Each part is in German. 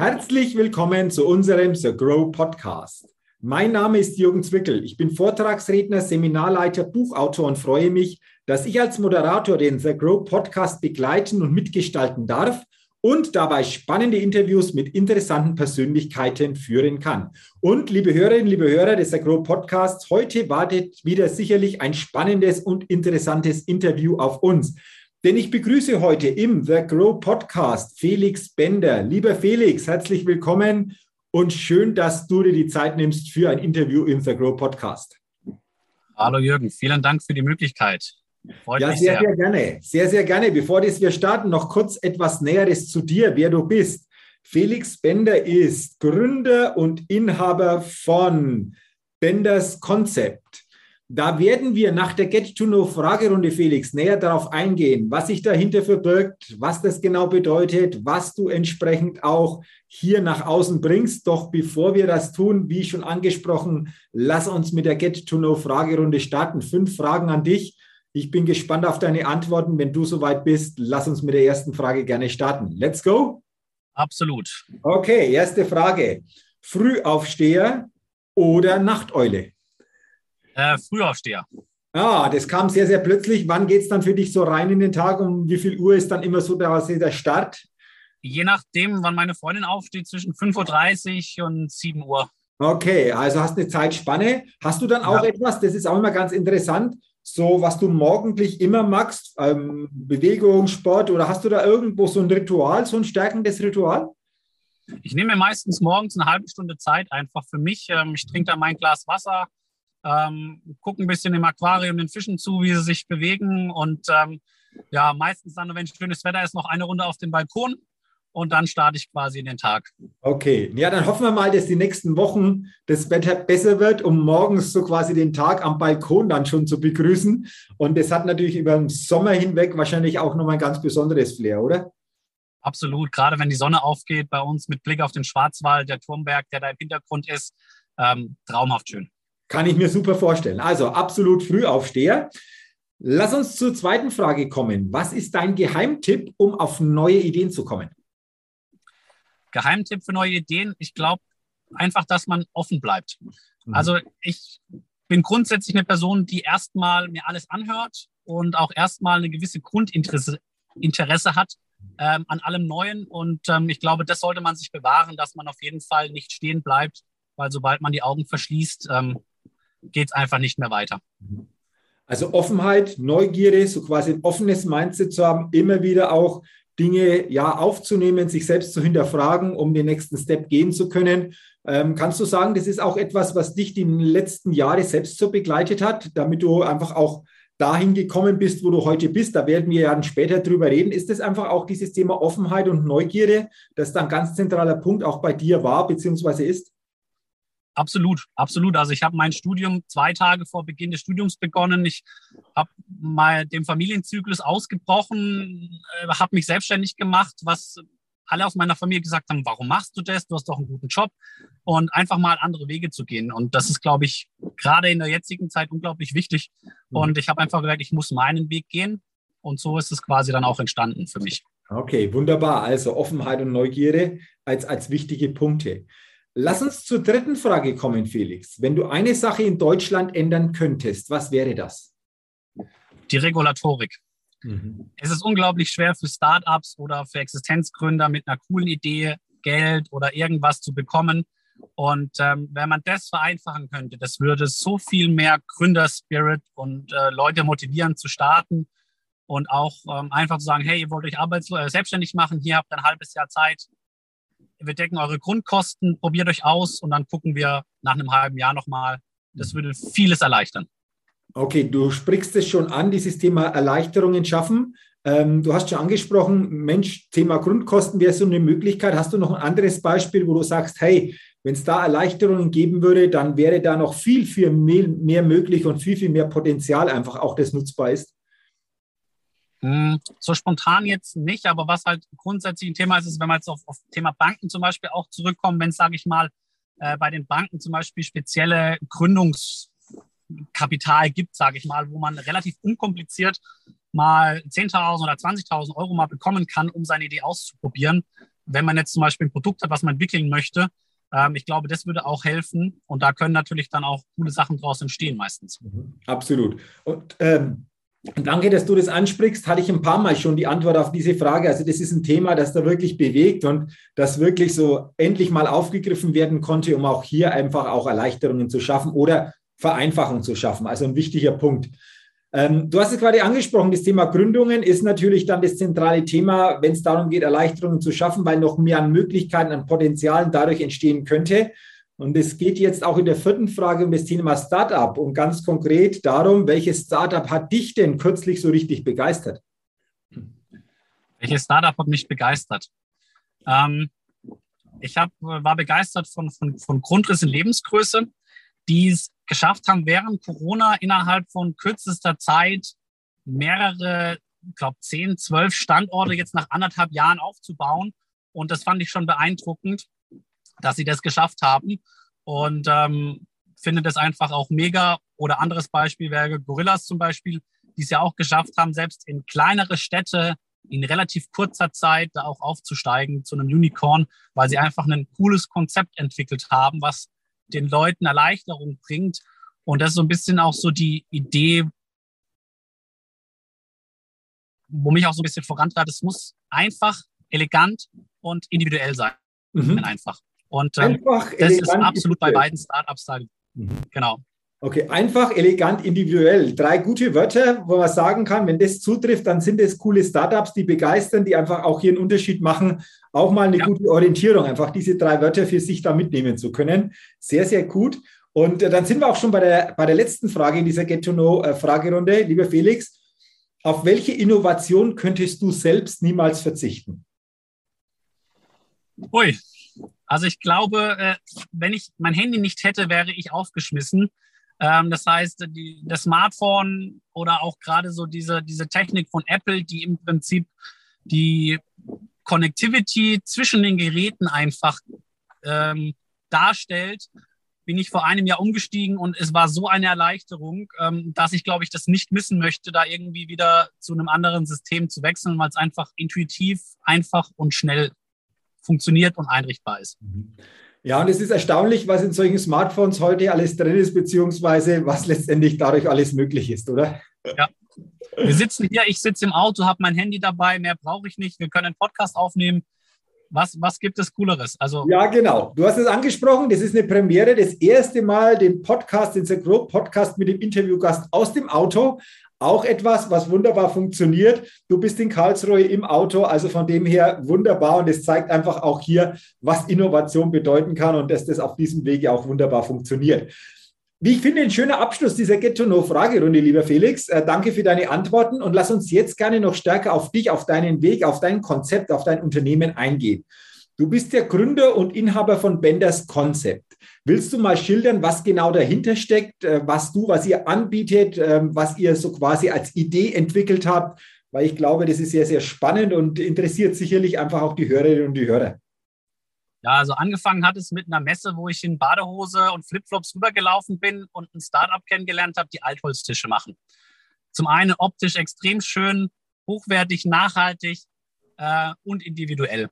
Herzlich willkommen zu unserem The Grow Podcast. Mein Name ist Jürgen Zwickel. Ich bin Vortragsredner, Seminarleiter, Buchautor und freue mich, dass ich als Moderator den The Grow Podcast begleiten und mitgestalten darf und dabei spannende Interviews mit interessanten Persönlichkeiten führen kann. Und liebe Hörerinnen, liebe Hörer des The Grow Podcasts, heute wartet wieder sicherlich ein spannendes und interessantes Interview auf uns. Denn ich begrüße heute im The Grow Podcast Felix Bender. Lieber Felix, herzlich willkommen und schön, dass du dir die Zeit nimmst für ein Interview im The Grow Podcast. Hallo Jürgen, vielen Dank für die Möglichkeit. Freut ja, sehr, sehr, sehr gerne. Sehr, sehr gerne. Bevor wir starten, noch kurz etwas Näheres zu dir, wer du bist. Felix Bender ist Gründer und Inhaber von Benders Concept. Da werden wir nach der Get-to-Know-Fragerunde, Felix, näher darauf eingehen, was sich dahinter verbirgt, was das genau bedeutet, was du entsprechend auch hier nach außen bringst. Doch bevor wir das tun, wie schon angesprochen, lass uns mit der Get-to-Know-Fragerunde starten. Fünf Fragen an dich. Ich bin gespannt auf deine Antworten. Wenn du soweit bist, lass uns mit der ersten Frage gerne starten. Let's go. Absolut. Okay, erste Frage. Frühaufsteher oder Nachteule? Äh, Frühaufsteher. Ah, das kam sehr, sehr plötzlich. Wann geht es dann für dich so rein in den Tag? Um wie viel Uhr ist dann immer so der, der Start? Je nachdem, wann meine Freundin aufsteht, zwischen 5.30 Uhr und 7 Uhr. Okay, also hast eine Zeitspanne. Hast du dann auch ja. etwas, das ist auch immer ganz interessant, so was du morgendlich immer magst, ähm, Bewegung, Sport, oder hast du da irgendwo so ein Ritual, so ein stärkendes Ritual? Ich nehme mir meistens morgens eine halbe Stunde Zeit einfach für mich. Ähm, ich trinke dann mein Glas Wasser, ähm, gucke ein bisschen im Aquarium den Fischen zu, wie sie sich bewegen und ähm, ja, meistens dann, wenn schönes Wetter ist, noch eine Runde auf dem Balkon und dann starte ich quasi in den Tag. Okay, ja, dann hoffen wir mal, dass die nächsten Wochen das Wetter besser wird, um morgens so quasi den Tag am Balkon dann schon zu begrüßen. Und das hat natürlich über den Sommer hinweg wahrscheinlich auch nochmal ein ganz besonderes Flair, oder? Absolut, gerade wenn die Sonne aufgeht bei uns mit Blick auf den Schwarzwald, der Turmberg, der da im Hintergrund ist, ähm, traumhaft schön. Kann ich mir super vorstellen. Also absolut Frühaufsteher. Lass uns zur zweiten Frage kommen. Was ist dein Geheimtipp, um auf neue Ideen zu kommen? Geheimtipp für neue Ideen? Ich glaube einfach, dass man offen bleibt. Mhm. Also ich bin grundsätzlich eine Person, die erstmal mir alles anhört und auch erstmal eine gewisse Grundinteresse Interesse hat ähm, an allem Neuen. Und ähm, ich glaube, das sollte man sich bewahren, dass man auf jeden Fall nicht stehen bleibt, weil sobald man die Augen verschließt, ähm, geht es einfach nicht mehr weiter. Also Offenheit, Neugierde, so quasi ein offenes Mindset zu haben, immer wieder auch Dinge ja aufzunehmen, sich selbst zu hinterfragen, um den nächsten Step gehen zu können. Ähm, kannst du sagen, das ist auch etwas, was dich die letzten Jahre selbst so begleitet hat, damit du einfach auch dahin gekommen bist, wo du heute bist? Da werden wir ja später drüber reden. Ist das einfach auch dieses Thema Offenheit und Neugierde, das dann ganz zentraler Punkt auch bei dir war bzw. ist? Absolut, absolut. Also ich habe mein Studium zwei Tage vor Beginn des Studiums begonnen. Ich habe mal den Familienzyklus ausgebrochen, äh, habe mich selbstständig gemacht, was alle aus meiner Familie gesagt haben, warum machst du das? Du hast doch einen guten Job und einfach mal andere Wege zu gehen. Und das ist, glaube ich, gerade in der jetzigen Zeit unglaublich wichtig. Mhm. Und ich habe einfach gesagt, ich muss meinen Weg gehen. Und so ist es quasi dann auch entstanden für mich. Okay, wunderbar. Also Offenheit und Neugierde als, als wichtige Punkte. Lass uns zur dritten Frage kommen, Felix. Wenn du eine Sache in Deutschland ändern könntest, was wäre das? Die Regulatorik. Mhm. Es ist unglaublich schwer für Startups oder für Existenzgründer mit einer coolen Idee Geld oder irgendwas zu bekommen. Und ähm, wenn man das vereinfachen könnte, das würde so viel mehr Gründerspirit und äh, Leute motivieren zu starten und auch ähm, einfach zu sagen, hey, ihr wollt euch arbeitslos, äh, selbstständig machen, hier habt ihr ein halbes Jahr Zeit, wir decken eure Grundkosten, probiert euch aus und dann gucken wir nach einem halben Jahr nochmal. Das würde vieles erleichtern. Okay, du sprichst es schon an, dieses Thema Erleichterungen schaffen. Ähm, du hast schon angesprochen, Mensch, Thema Grundkosten wäre so eine Möglichkeit. Hast du noch ein anderes Beispiel, wo du sagst, hey, wenn es da Erleichterungen geben würde, dann wäre da noch viel, viel mehr, mehr möglich und viel, viel mehr Potenzial einfach auch, das nutzbar ist? Hm, so spontan jetzt nicht, aber was halt grundsätzlich ein Thema ist, ist, wenn wir jetzt auf, auf Thema Banken zum Beispiel auch zurückkommen, wenn es, sage ich mal, äh, bei den Banken zum Beispiel spezielle Gründungskapital gibt, sage ich mal, wo man relativ unkompliziert mal 10.000 oder 20.000 Euro mal bekommen kann, um seine Idee auszuprobieren, wenn man jetzt zum Beispiel ein Produkt hat, was man entwickeln möchte, ähm, ich glaube, das würde auch helfen. Und da können natürlich dann auch coole Sachen draus entstehen meistens. Mhm, absolut. Und ähm, Danke, dass du das ansprichst. Hatte ich ein paar Mal schon die Antwort auf diese Frage. Also das ist ein Thema, das da wirklich bewegt und das wirklich so endlich mal aufgegriffen werden konnte, um auch hier einfach auch Erleichterungen zu schaffen oder Vereinfachung zu schaffen. Also ein wichtiger Punkt. Ähm, du hast es gerade angesprochen, das Thema Gründungen ist natürlich dann das zentrale Thema, wenn es darum geht, Erleichterungen zu schaffen, weil noch mehr an Möglichkeiten, an Potenzialen dadurch entstehen könnte. Und es geht jetzt auch in der vierten Frage um das Thema Startup und ganz konkret darum, welches Startup hat dich denn kürzlich so richtig begeistert? Welches Startup hat mich begeistert? Ähm, ich hab, war begeistert von, von, von Grundriss in Lebensgröße, die es geschafft haben, während Corona innerhalb von kürzester Zeit mehrere, ich glaube, zehn, zwölf Standorte jetzt nach anderthalb Jahren aufzubauen. Und das fand ich schon beeindruckend dass sie das geschafft haben. Und ähm, finde das einfach auch mega. Oder anderes Beispiel wäre Gorillas zum Beispiel, die es ja auch geschafft haben, selbst in kleinere Städte in relativ kurzer Zeit da auch aufzusteigen zu einem Unicorn, weil sie einfach ein cooles Konzept entwickelt haben, was den Leuten Erleichterung bringt. Und das ist so ein bisschen auch so die Idee, wo mich auch so ein bisschen vorantreibt. Es muss einfach, elegant und individuell sein. Mhm. Einfach. Und ähm, einfach, das ist absolut bei beiden Startups da. Mhm. Genau. Okay, einfach, elegant, individuell. Drei gute Wörter, wo man sagen kann, wenn das zutrifft, dann sind es coole Startups, die begeistern, die einfach auch hier einen Unterschied machen. Auch mal eine ja. gute Orientierung, einfach diese drei Wörter für sich da mitnehmen zu können. Sehr, sehr gut. Und äh, dann sind wir auch schon bei der, bei der letzten Frage in dieser Get-to-Know-Fragerunde. Lieber Felix, auf welche Innovation könntest du selbst niemals verzichten? Ui, also ich glaube, äh, wenn ich mein Handy nicht hätte, wäre ich aufgeschmissen. Ähm, das heißt, die, das Smartphone oder auch gerade so diese, diese Technik von Apple, die im Prinzip die Connectivity zwischen den Geräten einfach ähm, darstellt, bin ich vor einem Jahr umgestiegen und es war so eine Erleichterung, ähm, dass ich, glaube ich, das nicht missen möchte, da irgendwie wieder zu einem anderen System zu wechseln, weil es einfach intuitiv, einfach und schnell funktioniert und einrichtbar ist. Mhm. Ja, und es ist erstaunlich, was in solchen Smartphones heute alles drin ist, beziehungsweise was letztendlich dadurch alles möglich ist, oder? Ja. Wir sitzen hier, ich sitze im Auto, habe mein Handy dabei, mehr brauche ich nicht. Wir können einen Podcast aufnehmen. Was, was gibt es Cooleres? Also ja, genau. Du hast es angesprochen. Das ist eine Premiere. Das erste Mal den Podcast, den The Grow Podcast mit dem Interviewgast aus dem Auto. Auch etwas, was wunderbar funktioniert. Du bist in Karlsruhe im Auto, also von dem her wunderbar und es zeigt einfach auch hier, was Innovation bedeuten kann und dass das auf diesem Wege auch wunderbar funktioniert. Wie ich finde, ein schöner Abschluss dieser Get-to-Know-Fragerunde, lieber Felix. Äh, danke für deine Antworten und lass uns jetzt gerne noch stärker auf dich, auf deinen Weg, auf dein Konzept, auf dein Unternehmen eingehen. Du bist der Gründer und Inhaber von Benders Concept. Willst du mal schildern, was genau dahinter steckt, äh, was du, was ihr anbietet, ähm, was ihr so quasi als Idee entwickelt habt? Weil ich glaube, das ist sehr, sehr spannend und interessiert sicherlich einfach auch die Hörerinnen und die Hörer. Ja, also angefangen hat es mit einer Messe, wo ich in Badehose und Flipflops rübergelaufen bin und ein Startup kennengelernt habe, die Altholztische machen. Zum einen optisch extrem schön, hochwertig, nachhaltig äh, und individuell.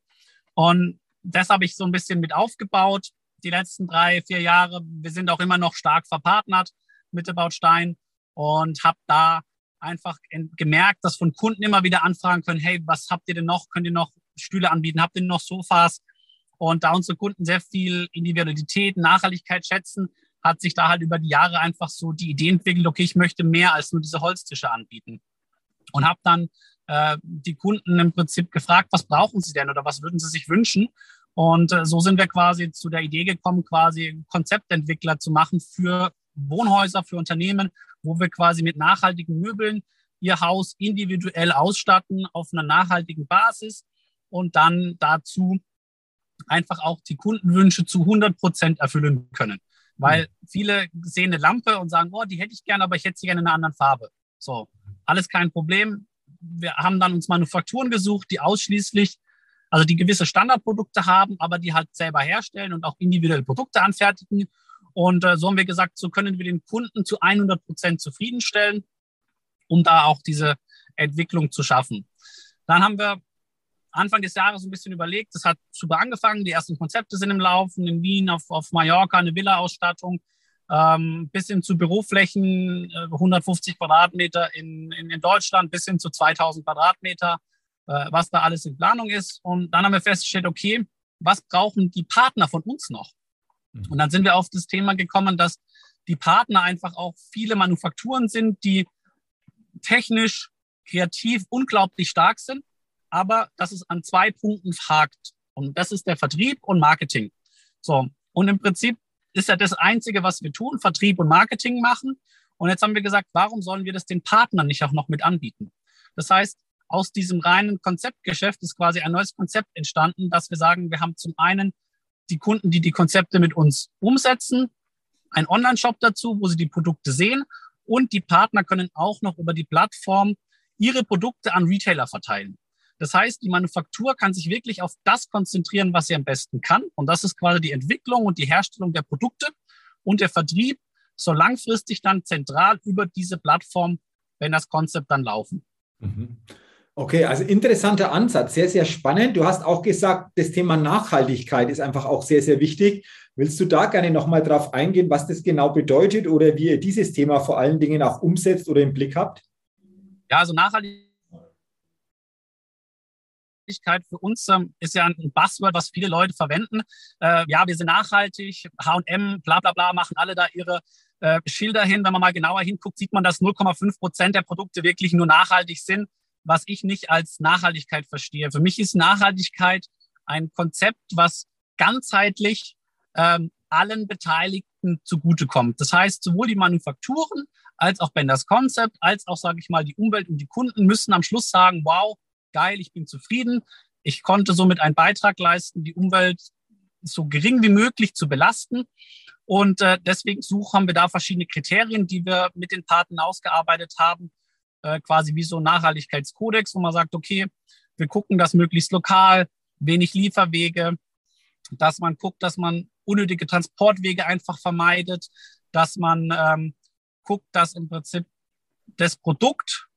Und das habe ich so ein bisschen mit aufgebaut die letzten drei, vier Jahre. Wir sind auch immer noch stark verpartnert mit der Baustein und habe da einfach gemerkt, dass von Kunden immer wieder Anfragen können, hey, was habt ihr denn noch? Könnt ihr noch Stühle anbieten? Habt ihr noch Sofas? Und da unsere Kunden sehr viel Individualität, Nachhaltigkeit schätzen, hat sich da halt über die Jahre einfach so die Idee entwickelt, okay, ich möchte mehr als nur diese Holztische anbieten. Und habe dann äh, die Kunden im Prinzip gefragt, was brauchen sie denn oder was würden sie sich wünschen? Und äh, so sind wir quasi zu der Idee gekommen, quasi Konzeptentwickler zu machen für Wohnhäuser, für Unternehmen, wo wir quasi mit nachhaltigen Möbeln ihr Haus individuell ausstatten auf einer nachhaltigen Basis und dann dazu einfach auch die Kundenwünsche zu 100 Prozent erfüllen können. Weil viele sehen eine Lampe und sagen, oh, die hätte ich gerne, aber ich hätte sie gerne in einer anderen Farbe. So, alles kein Problem. Wir haben dann uns Manufakturen gesucht, die ausschließlich also die gewisse Standardprodukte haben, aber die halt selber herstellen und auch individuelle Produkte anfertigen. Und äh, so haben wir gesagt, so können wir den Kunden zu 100 Prozent zufriedenstellen, um da auch diese Entwicklung zu schaffen. Dann haben wir Anfang des Jahres ein bisschen überlegt. Das hat super angefangen. Die ersten Konzepte sind im Laufen. In Wien, auf, auf Mallorca, eine Villa-Ausstattung. Ähm, bis hin zu Büroflächen, äh, 150 Quadratmeter in, in, in, Deutschland, bis hin zu 2000 Quadratmeter, äh, was da alles in Planung ist. Und dann haben wir festgestellt, okay, was brauchen die Partner von uns noch? Mhm. Und dann sind wir auf das Thema gekommen, dass die Partner einfach auch viele Manufakturen sind, die technisch, kreativ unglaublich stark sind, aber dass es an zwei Punkten hakt. Und das ist der Vertrieb und Marketing. So. Und im Prinzip ist ja das Einzige, was wir tun, Vertrieb und Marketing machen. Und jetzt haben wir gesagt, warum sollen wir das den Partnern nicht auch noch mit anbieten? Das heißt, aus diesem reinen Konzeptgeschäft ist quasi ein neues Konzept entstanden, dass wir sagen, wir haben zum einen die Kunden, die die Konzepte mit uns umsetzen, ein Online-Shop dazu, wo sie die Produkte sehen und die Partner können auch noch über die Plattform ihre Produkte an Retailer verteilen. Das heißt, die Manufaktur kann sich wirklich auf das konzentrieren, was sie am besten kann. Und das ist quasi die Entwicklung und die Herstellung der Produkte. Und der Vertrieb soll langfristig dann zentral über diese Plattform, wenn das Konzept dann laufen. Mhm. Okay, also interessanter Ansatz, sehr, sehr spannend. Du hast auch gesagt, das Thema Nachhaltigkeit ist einfach auch sehr, sehr wichtig. Willst du da gerne nochmal drauf eingehen, was das genau bedeutet oder wie ihr dieses Thema vor allen Dingen auch umsetzt oder im Blick habt? Ja, also Nachhaltigkeit für uns ähm, ist ja ein Buzzword, was viele Leute verwenden. Äh, ja, wir sind nachhaltig, H&M, bla bla bla, machen alle da ihre äh, Schilder hin. Wenn man mal genauer hinguckt, sieht man, dass 0,5 Prozent der Produkte wirklich nur nachhaltig sind was ich nicht als Nachhaltigkeit verstehe. Für mich ist Nachhaltigkeit ein Konzept, was ganzheitlich ähm, allen Beteiligten zugutekommt. Das heißt, sowohl die Manufakturen als auch Benders Concept, als auch, sage ich mal, die Umwelt und die Kunden müssen am Schluss sagen, wow, geil, ich bin zufrieden. Ich konnte somit einen Beitrag leisten, die Umwelt so gering wie möglich zu belasten. Und äh, deswegen suchen wir da verschiedene Kriterien, die wir mit den Partnern ausgearbeitet haben, äh, quasi wie so ein Nachhaltigkeitskodex, wo man sagt, okay, wir gucken das möglichst lokal, wenig Lieferwege, dass man guckt, dass man unnötige Transportwege einfach vermeidet, dass man ähm, guckt, dass im Prinzip das Produkt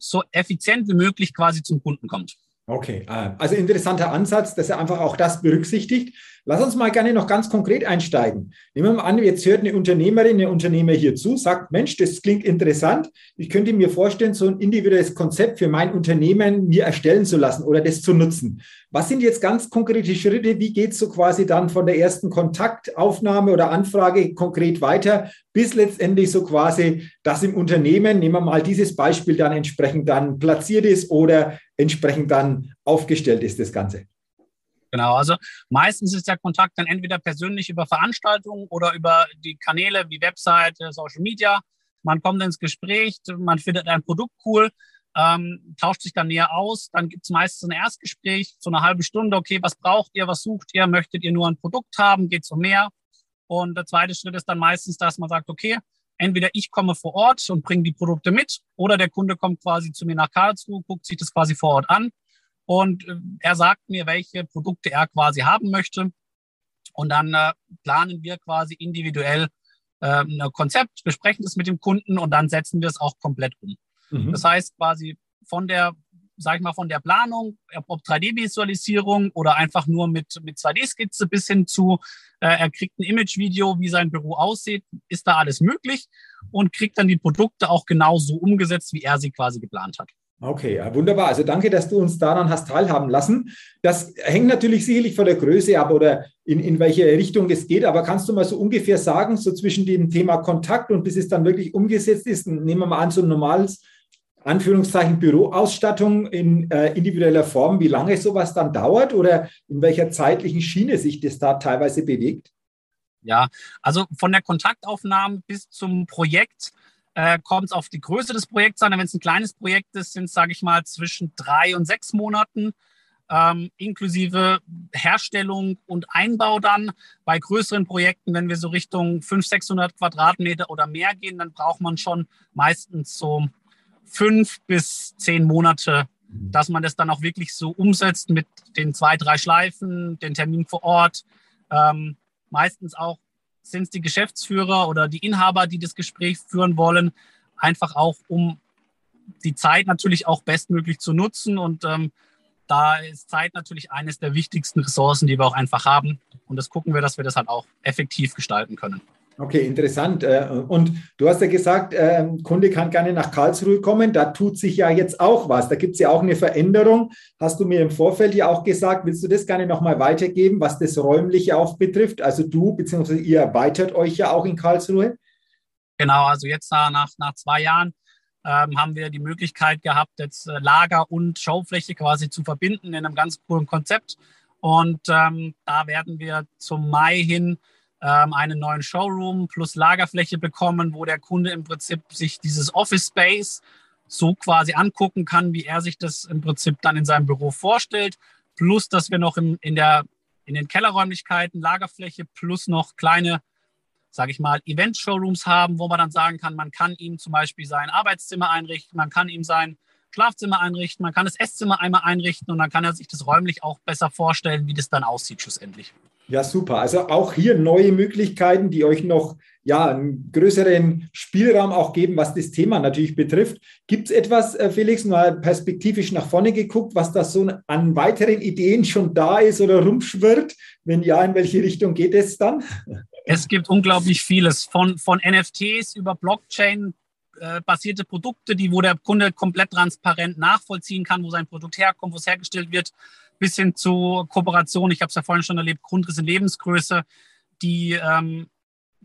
so effizient wie möglich quasi zum Kunden kommt. Okay, äh, also interessanter Ansatz, dass er einfach auch das berücksichtigt. Lass uns mal gerne noch ganz konkret einsteigen. Nehmen wir mal an, jetzt hört eine Unternehmerin, eine Unternehmer hier zu, sagt, Mensch, das klingt interessant. Ich könnte mir vorstellen, so ein individuelles Konzept für mein Unternehmen mir erstellen zu lassen oder das zu nutzen. Was sind jetzt ganz konkrete Schritte? Wie geht es so quasi dann von der ersten Kontaktaufnahme oder Anfrage konkret weiter, bis letztendlich so quasi das im Unternehmen, nehmen wir mal dieses Beispiel, dann entsprechend dann platziert ist oder entsprechend dann aufgestellt ist, das Ganze? Genau, also meistens ist der Kontakt dann entweder persönlich über Veranstaltungen oder über die Kanäle wie Website, Social Media. Man kommt ins Gespräch, man findet ein Produkt cool, ähm, tauscht sich dann näher aus. Dann gibt es meistens ein Erstgespräch, so eine halbe Stunde. Okay, was braucht ihr, was sucht ihr? Möchtet ihr nur ein Produkt haben? Geht es um mehr? Und der zweite Schritt ist dann meistens, dass man sagt, okay, entweder ich komme vor Ort und bringe die Produkte mit oder der Kunde kommt quasi zu mir nach Karlsruhe, guckt sich das quasi vor Ort an und äh, er sagt mir, welche Produkte er quasi haben möchte. Und dann äh, planen wir quasi individuell äh, ein Konzept, besprechen das mit dem Kunden und dann setzen wir es auch komplett um. Mhm. Das heißt quasi von der, sag ich mal, von der Planung, ob 3D-Visualisierung oder einfach nur mit, mit 2D-Skizze bis hin zu, äh, er kriegt ein Image-Video, wie sein Büro aussieht, ist da alles möglich und kriegt dann die Produkte auch genauso umgesetzt, wie er sie quasi geplant hat. Okay, wunderbar. Also danke, dass du uns daran hast teilhaben lassen. Das hängt natürlich sicherlich von der Größe ab oder in, in welche Richtung es geht. Aber kannst du mal so ungefähr sagen, so zwischen dem Thema Kontakt und bis es dann wirklich umgesetzt ist, nehmen wir mal an, so ein normales Anführungszeichen Büroausstattung in äh, individueller Form, wie lange sowas dann dauert oder in welcher zeitlichen Schiene sich das da teilweise bewegt? Ja, also von der Kontaktaufnahme bis zum Projekt äh, kommt es auf die Größe des Projekts an. Wenn es ein kleines Projekt ist, sind es, sage ich mal, zwischen drei und sechs Monaten. Ähm, inklusive Herstellung und Einbau dann. Bei größeren Projekten, wenn wir so Richtung 500, 600 Quadratmeter oder mehr gehen, dann braucht man schon meistens so fünf bis zehn Monate, dass man das dann auch wirklich so umsetzt mit den zwei, drei Schleifen, den Termin vor Ort. Ähm, meistens auch sind es die Geschäftsführer oder die Inhaber, die das Gespräch führen wollen, einfach auch um die Zeit natürlich auch bestmöglich zu nutzen. Und ähm, da ist Zeit natürlich eines der wichtigsten Ressourcen, die wir auch einfach haben. Und das gucken wir, dass wir das halt auch effektiv gestalten können. Okay, interessant. Äh, und du hast ja gesagt, ähm, Kunde kann gerne nach Karlsruhe kommen. Da tut sich ja jetzt auch was. Da gibt es ja auch eine Veränderung. Hast du mir im Vorfeld ja auch gesagt. Willst du das gerne nochmal weitergeben, was das Räumliche auch betrifft? Also du bzw. ihr erweitert euch ja auch in Karlsruhe. Genau, also jetzt nach, nach zwei Jahren ähm, haben wir die Möglichkeit gehabt, jetzt äh, Lager und Showfläche quasi zu verbinden in einem ganz coolen Konzept. Und ähm, da werden wir zum Mai hin ähm, einen neuen Showroom plus Lagerfläche bekommen, wo der Kunde im Prinzip sich dieses Office Space so quasi angucken kann, wie er sich das im Prinzip dann in seinem Büro vorstellt. Plus, dass wir noch im, in, der, in den Kellerräumlichkeiten Lagerfläche plus noch kleine, sage ich mal, Event-Showrooms haben, wo man dann sagen kann, man kann ihm zum Beispiel sein Arbeitszimmer einrichten, man kann ihm sein Schlafzimmer einrichten, man kann das Esszimmer einmal einrichten und dann kann er sich das räumlich auch besser vorstellen, wie das dann aussieht schlussendlich. Ja, super. Also auch hier neue Möglichkeiten, die euch noch ja, einen größeren Spielraum auch geben, was das Thema natürlich betrifft. Gibt es etwas, äh, Felix, mal perspektivisch nach vorne geguckt, was da so an weiteren Ideen schon da ist oder rumschwirrt? Wenn ja, in welche Richtung geht es dann? Es gibt unglaublich vieles, von, von NFTs über Blockchain basierte Produkte, die, wo der Kunde komplett transparent nachvollziehen kann, wo sein Produkt herkommt, wo es hergestellt wird, bis hin zu Kooperation. Ich habe es ja vorhin schon erlebt, Grundriss in Lebensgröße, die ähm,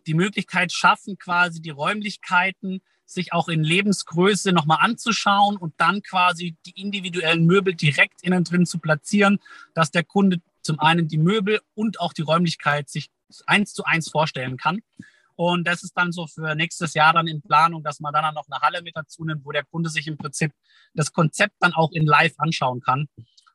die Möglichkeit schaffen, quasi die Räumlichkeiten sich auch in Lebensgröße nochmal anzuschauen und dann quasi die individuellen Möbel direkt innen drin zu platzieren, dass der Kunde zum einen die Möbel und auch die Räumlichkeit sich eins zu eins vorstellen kann. Und das ist dann so für nächstes Jahr dann in Planung, dass man dann noch eine Halle mit dazu nimmt, wo der Kunde sich im Prinzip das Konzept dann auch in live anschauen kann.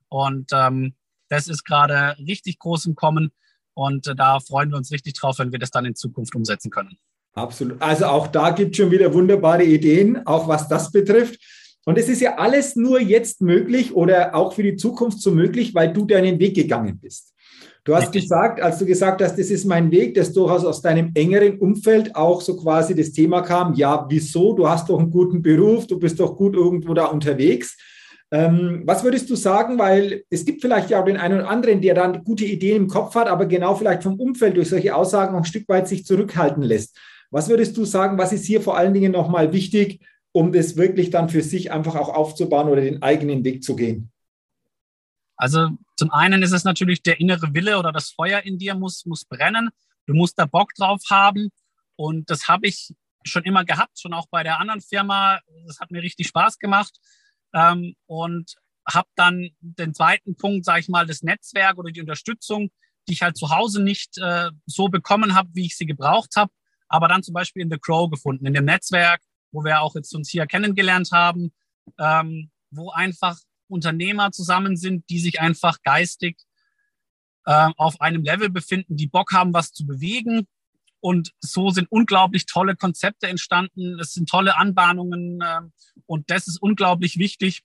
Und ähm, das ist gerade richtig groß im Kommen. Und äh, da freuen wir uns richtig drauf, wenn wir das dann in Zukunft umsetzen können. Absolut. Also auch da gibt es schon wieder wunderbare Ideen, auch was das betrifft. Und es ist ja alles nur jetzt möglich oder auch für die Zukunft so möglich, weil du deinen Weg gegangen bist. Du hast Richtig. gesagt, als du gesagt hast, das ist mein Weg, dass durchaus aus deinem engeren Umfeld auch so quasi das Thema kam, ja, wieso? Du hast doch einen guten Beruf, du bist doch gut irgendwo da unterwegs. Ähm, was würdest du sagen, weil es gibt vielleicht ja auch den einen oder anderen, der dann gute Ideen im Kopf hat, aber genau vielleicht vom Umfeld durch solche Aussagen auch ein Stück weit sich zurückhalten lässt. Was würdest du sagen, was ist hier vor allen Dingen nochmal wichtig, um das wirklich dann für sich einfach auch aufzubauen oder den eigenen Weg zu gehen? Also zum einen ist es natürlich der innere Wille oder das Feuer in dir muss, muss brennen. Du musst da Bock drauf haben. Und das habe ich schon immer gehabt, schon auch bei der anderen Firma. Das hat mir richtig Spaß gemacht. Ähm, und habe dann den zweiten Punkt, sage ich mal, das Netzwerk oder die Unterstützung, die ich halt zu Hause nicht äh, so bekommen habe, wie ich sie gebraucht habe, aber dann zum Beispiel in The Crow gefunden, in dem Netzwerk, wo wir auch jetzt uns hier kennengelernt haben, ähm, wo einfach Unternehmer zusammen sind, die sich einfach geistig äh, auf einem Level befinden, die Bock haben, was zu bewegen. Und so sind unglaublich tolle Konzepte entstanden. Es sind tolle Anbahnungen äh, und das ist unglaublich wichtig.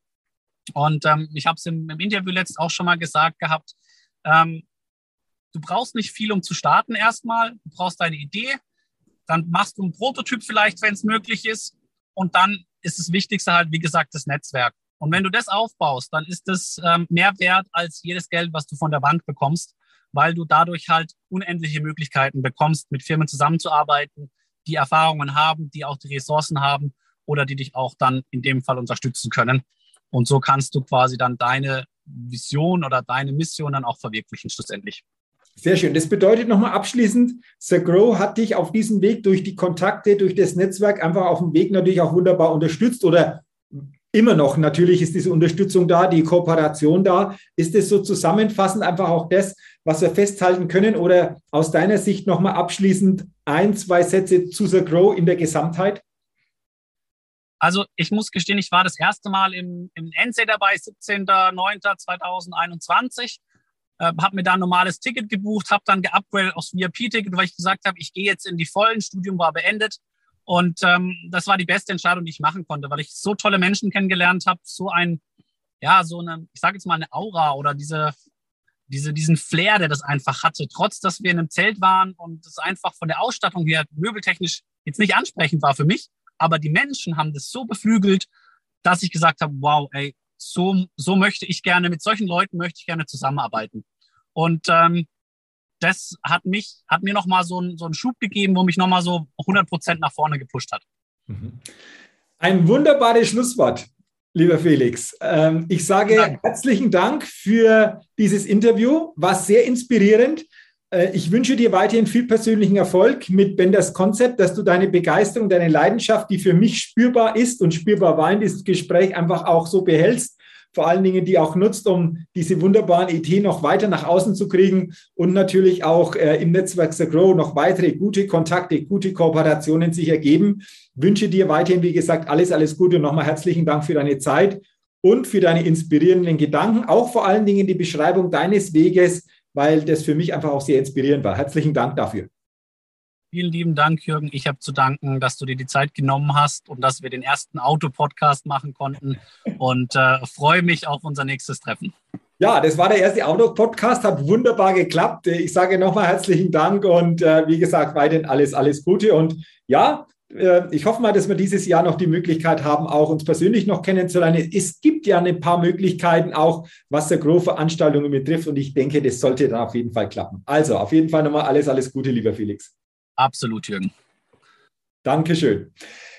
Und ähm, ich habe es im, im, Interview letzt auch schon mal gesagt gehabt. Ähm, du brauchst nicht viel, um zu starten erstmal. Du brauchst deine Idee. Dann machst du einen Prototyp vielleicht, wenn es möglich ist. Und dann ist das Wichtigste halt, wie gesagt, das Netzwerk. Und wenn du das aufbaust, dann ist das ähm, mehr wert als jedes Geld, was du von der Bank bekommst, weil du dadurch halt unendliche Möglichkeiten bekommst, mit Firmen zusammenzuarbeiten, die Erfahrungen haben, die auch die Ressourcen haben oder die dich auch dann in dem Fall unterstützen können. Und so kannst du quasi dann deine Vision oder deine Mission dann auch verwirklichen schlussendlich. Sehr schön. Das bedeutet nochmal abschließend, Sir Grow hat dich auf diesem Weg durch die Kontakte, durch das Netzwerk einfach auf dem Weg natürlich auch wunderbar unterstützt oder immer noch, natürlich ist diese Unterstützung da, die Kooperation da. Ist es so zusammenfassend einfach auch das, was wir festhalten können? Oder aus deiner Sicht nochmal abschließend ein, zwei Sätze zu The Grow in der Gesamtheit? Also ich muss gestehen, ich war das erste Mal im, im NC dabei, 17.09.2021. Äh, habe mir da ein normales Ticket gebucht, habe dann geupgradet aufs VIP-Ticket, weil ich gesagt habe, ich gehe jetzt in die vollen, Studium war beendet und ähm, das war die beste Entscheidung, die ich machen konnte, weil ich so tolle Menschen kennengelernt habe, so ein, ja, so eine, ich sage jetzt mal eine Aura oder diese, diese, diesen Flair, der das einfach hatte, trotz dass wir in einem Zelt waren und es einfach von der Ausstattung her möbeltechnisch jetzt nicht ansprechend war für mich, aber die Menschen haben das so beflügelt, dass ich gesagt habe, wow, ey, so, so möchte ich gerne, mit solchen Leuten möchte ich gerne zusammenarbeiten. Und ähm, das hat mich, hat mir nochmal so, ein, so einen Schub gegeben, wo mich nochmal so 100 Prozent nach vorne gepusht hat. Mhm. Ein wunderbares Schlusswort, lieber Felix. Ähm, ich sage Dank. herzlichen Dank für dieses Interview. War sehr inspirierend. Äh, ich wünsche dir weiterhin viel persönlichen Erfolg mit Benders Konzept, dass du deine Begeisterung, deine Leidenschaft, die für mich spürbar ist und spürbar war in diesem Gespräch, einfach auch so behältst. Vor allen Dingen, die auch nutzt, um diese wunderbaren Ideen noch weiter nach außen zu kriegen und natürlich auch äh, im Netzwerk The Grow noch weitere gute Kontakte, gute Kooperationen sich ergeben. Wünsche dir weiterhin, wie gesagt, alles, alles Gute und nochmal herzlichen Dank für deine Zeit und für deine inspirierenden Gedanken, auch vor allen Dingen die Beschreibung deines Weges, weil das für mich einfach auch sehr inspirierend war. Herzlichen Dank dafür. Vielen lieben Dank, Jürgen. Ich habe zu danken, dass du dir die Zeit genommen hast und dass wir den ersten Auto-Podcast machen konnten und äh, freue mich auf unser nächstes Treffen. Ja, das war der erste Auto-Podcast, hat wunderbar geklappt. Ich sage nochmal herzlichen Dank und äh, wie gesagt, weiterhin alles, alles Gute. Und ja, äh, ich hoffe mal, dass wir dieses Jahr noch die Möglichkeit haben, auch uns persönlich noch kennenzulernen. Es gibt ja ein paar Möglichkeiten, auch was der Grow-Veranstaltungen betrifft. Und ich denke, das sollte dann auf jeden Fall klappen. Also auf jeden Fall nochmal alles, alles Gute, lieber Felix. Absolut, Jürgen. Dankeschön.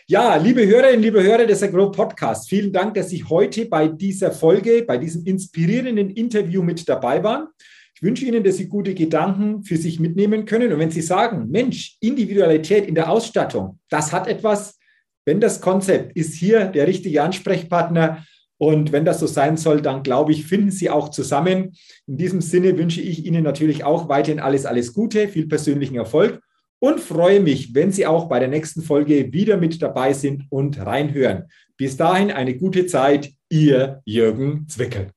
Ja, liebe Hörerinnen, liebe Hörer des Agro Podcasts, vielen Dank, dass Sie heute bei dieser Folge, bei diesem inspirierenden Interview mit dabei waren. Ich wünsche Ihnen, dass Sie gute Gedanken für sich mitnehmen können. Und wenn Sie sagen, Mensch, Individualität in der Ausstattung, das hat etwas, wenn das Konzept ist hier der richtige Ansprechpartner. Und wenn das so sein soll, dann glaube ich, finden Sie auch zusammen. In diesem Sinne wünsche ich Ihnen natürlich auch weiterhin alles, alles Gute, viel persönlichen Erfolg und freue mich, wenn Sie auch bei der nächsten Folge wieder mit dabei sind und reinhören. Bis dahin eine gute Zeit, Ihr Jürgen Zwickel.